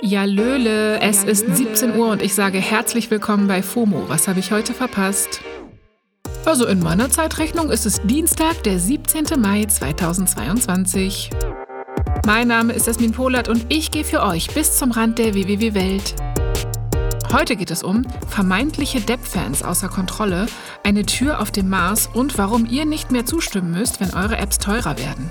Ja, Löle, es ist 17 Uhr und ich sage herzlich willkommen bei FOMO. Was habe ich heute verpasst? Also in meiner Zeitrechnung ist es Dienstag, der 17. Mai 2022. Mein Name ist Esmin Polat und ich gehe für euch bis zum Rand der WWW-Welt. Heute geht es um vermeintliche Depp-Fans außer Kontrolle, eine Tür auf dem Mars und warum ihr nicht mehr zustimmen müsst, wenn eure Apps teurer werden.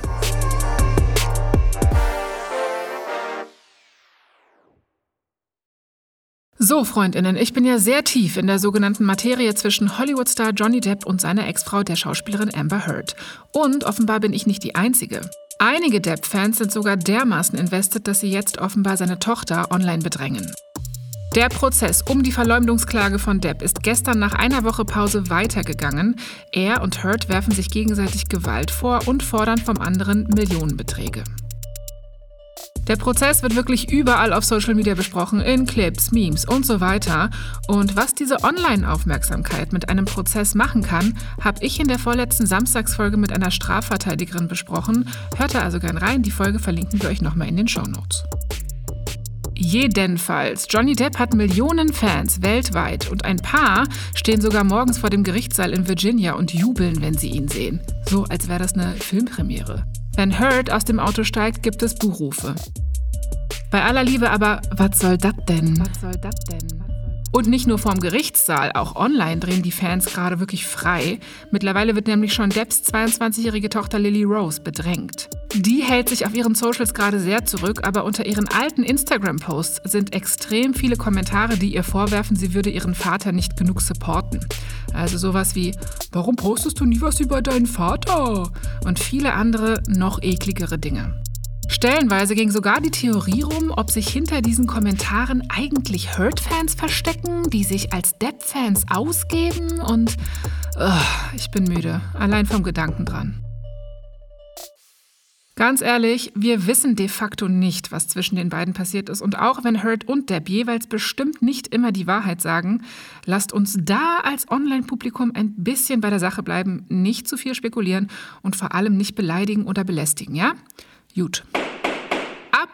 So, Freundinnen, ich bin ja sehr tief in der sogenannten Materie zwischen Hollywood-Star Johnny Depp und seiner Ex-Frau, der Schauspielerin Amber Heard. Und offenbar bin ich nicht die Einzige. Einige Depp-Fans sind sogar dermaßen invested, dass sie jetzt offenbar seine Tochter online bedrängen. Der Prozess um die Verleumdungsklage von Depp ist gestern nach einer Woche Pause weitergegangen. Er und Heard werfen sich gegenseitig Gewalt vor und fordern vom anderen Millionenbeträge. Der Prozess wird wirklich überall auf Social Media besprochen, in Clips, Memes und so weiter. Und was diese Online-Aufmerksamkeit mit einem Prozess machen kann, habe ich in der vorletzten Samstagsfolge mit einer Strafverteidigerin besprochen. Hört da also gern rein, die Folge verlinken wir euch nochmal in den Show Notes. Jedenfalls, Johnny Depp hat Millionen Fans weltweit und ein paar stehen sogar morgens vor dem Gerichtssaal in Virginia und jubeln, wenn sie ihn sehen. So als wäre das eine Filmpremiere. Wenn Hurt aus dem Auto steigt, gibt es Buhrufe. Bei aller Liebe aber, was soll das denn? Was soll das denn? Und nicht nur vorm Gerichtssaal, auch online drehen die Fans gerade wirklich frei. Mittlerweile wird nämlich schon Depps 22-jährige Tochter Lily Rose bedrängt. Die hält sich auf ihren Socials gerade sehr zurück, aber unter ihren alten Instagram-Posts sind extrem viele Kommentare, die ihr vorwerfen, sie würde ihren Vater nicht genug supporten. Also sowas wie, warum postest du nie was über deinen Vater? Und viele andere noch ekligere Dinge. Stellenweise ging sogar die Theorie rum, ob sich hinter diesen Kommentaren eigentlich Hurt-Fans verstecken, die sich als Depp-Fans ausgeben und oh, ich bin müde, allein vom Gedanken dran. Ganz ehrlich, wir wissen de facto nicht, was zwischen den beiden passiert ist. Und auch wenn Hurt und Depp jeweils bestimmt nicht immer die Wahrheit sagen, lasst uns da als Online-Publikum ein bisschen bei der Sache bleiben, nicht zu viel spekulieren und vor allem nicht beleidigen oder belästigen, ja? Gut.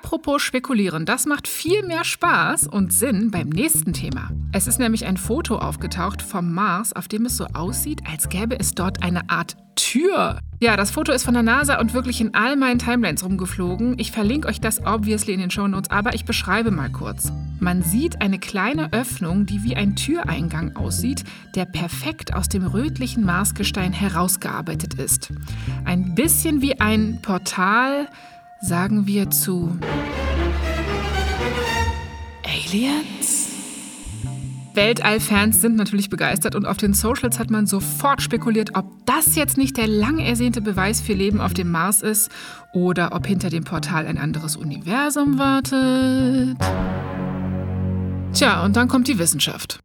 Apropos spekulieren, das macht viel mehr Spaß und Sinn beim nächsten Thema. Es ist nämlich ein Foto aufgetaucht vom Mars, auf dem es so aussieht, als gäbe es dort eine Art Tür. Ja, das Foto ist von der NASA und wirklich in all meinen Timelines rumgeflogen. Ich verlinke euch das obviously in den Show Notes, aber ich beschreibe mal kurz. Man sieht eine kleine Öffnung, die wie ein Türeingang aussieht, der perfekt aus dem rötlichen Marsgestein herausgearbeitet ist. Ein bisschen wie ein Portal sagen wir zu Aliens? Weltallfans sind natürlich begeistert und auf den Socials hat man sofort spekuliert, ob das jetzt nicht der lang ersehnte Beweis für Leben auf dem Mars ist oder ob hinter dem Portal ein anderes Universum wartet. Tja, und dann kommt die Wissenschaft.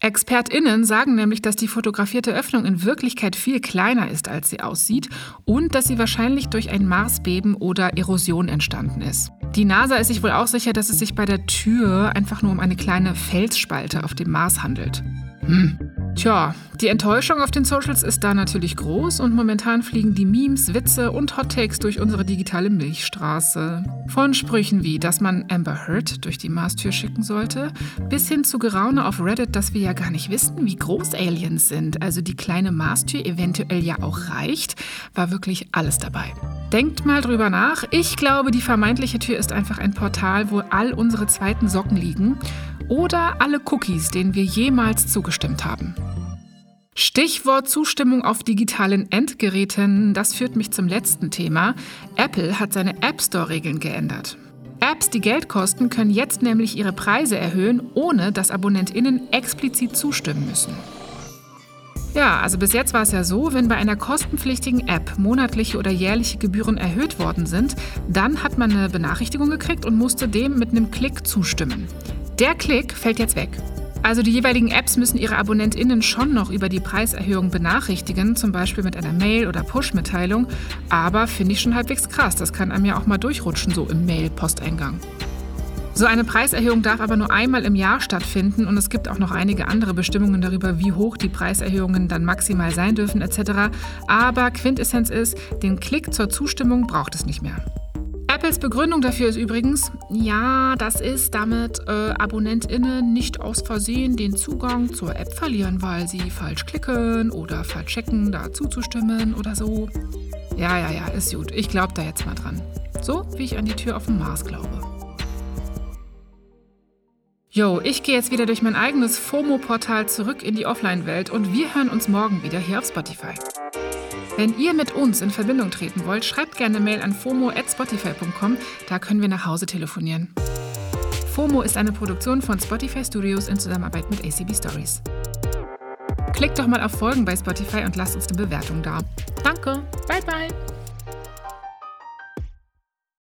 ExpertInnen sagen nämlich, dass die fotografierte Öffnung in Wirklichkeit viel kleiner ist, als sie aussieht und dass sie wahrscheinlich durch ein Marsbeben oder Erosion entstanden ist. Die NASA ist sich wohl auch sicher, dass es sich bei der Tür einfach nur um eine kleine Felsspalte auf dem Mars handelt. Hm. Tja, die Enttäuschung auf den Socials ist da natürlich groß und momentan fliegen die Memes, Witze und Hottakes durch unsere digitale Milchstraße. Von Sprüchen wie, dass man Amber Heard durch die Marstür schicken sollte, bis hin zu Geraune auf Reddit, dass wir ja gar nicht wissen, wie groß Aliens sind, also die kleine Marstür eventuell ja auch reicht, war wirklich alles dabei. Denkt mal drüber nach. Ich glaube, die vermeintliche Tür ist einfach ein Portal, wo all unsere zweiten Socken liegen oder alle Cookies, denen wir jemals zugestimmt haben. Stichwort Zustimmung auf digitalen Endgeräten, das führt mich zum letzten Thema. Apple hat seine App Store-Regeln geändert. Apps, die Geld kosten, können jetzt nämlich ihre Preise erhöhen, ohne dass Abonnentinnen explizit zustimmen müssen. Ja, also bis jetzt war es ja so, wenn bei einer kostenpflichtigen App monatliche oder jährliche Gebühren erhöht worden sind, dann hat man eine Benachrichtigung gekriegt und musste dem mit einem Klick zustimmen. Der Klick fällt jetzt weg. Also die jeweiligen Apps müssen ihre AbonnentInnen schon noch über die Preiserhöhung benachrichtigen, zum Beispiel mit einer Mail- oder Push-Mitteilung. Aber finde ich schon halbwegs krass. Das kann einem ja auch mal durchrutschen, so im Mail-Posteingang. So eine Preiserhöhung darf aber nur einmal im Jahr stattfinden und es gibt auch noch einige andere Bestimmungen darüber, wie hoch die Preiserhöhungen dann maximal sein dürfen etc. Aber Quintessenz ist, den Klick zur Zustimmung braucht es nicht mehr. Apples Begründung dafür ist übrigens, ja, das ist, damit äh, AbonnentInnen nicht aus Versehen den Zugang zur App verlieren, weil sie falsch klicken oder verchecken, da zuzustimmen oder so. Ja, ja, ja, ist gut. Ich glaube da jetzt mal dran. So wie ich an die Tür auf dem Mars glaube. Jo, ich gehe jetzt wieder durch mein eigenes FOMO-Portal zurück in die Offline-Welt und wir hören uns morgen wieder hier auf Spotify. Wenn ihr mit uns in Verbindung treten wollt, schreibt gerne Mail an fomo@spotify.com, da können wir nach Hause telefonieren. FOMO ist eine Produktion von Spotify Studios in Zusammenarbeit mit ACB Stories. Klickt doch mal auf Folgen bei Spotify und lasst uns eine Bewertung da. Danke. Bye bye.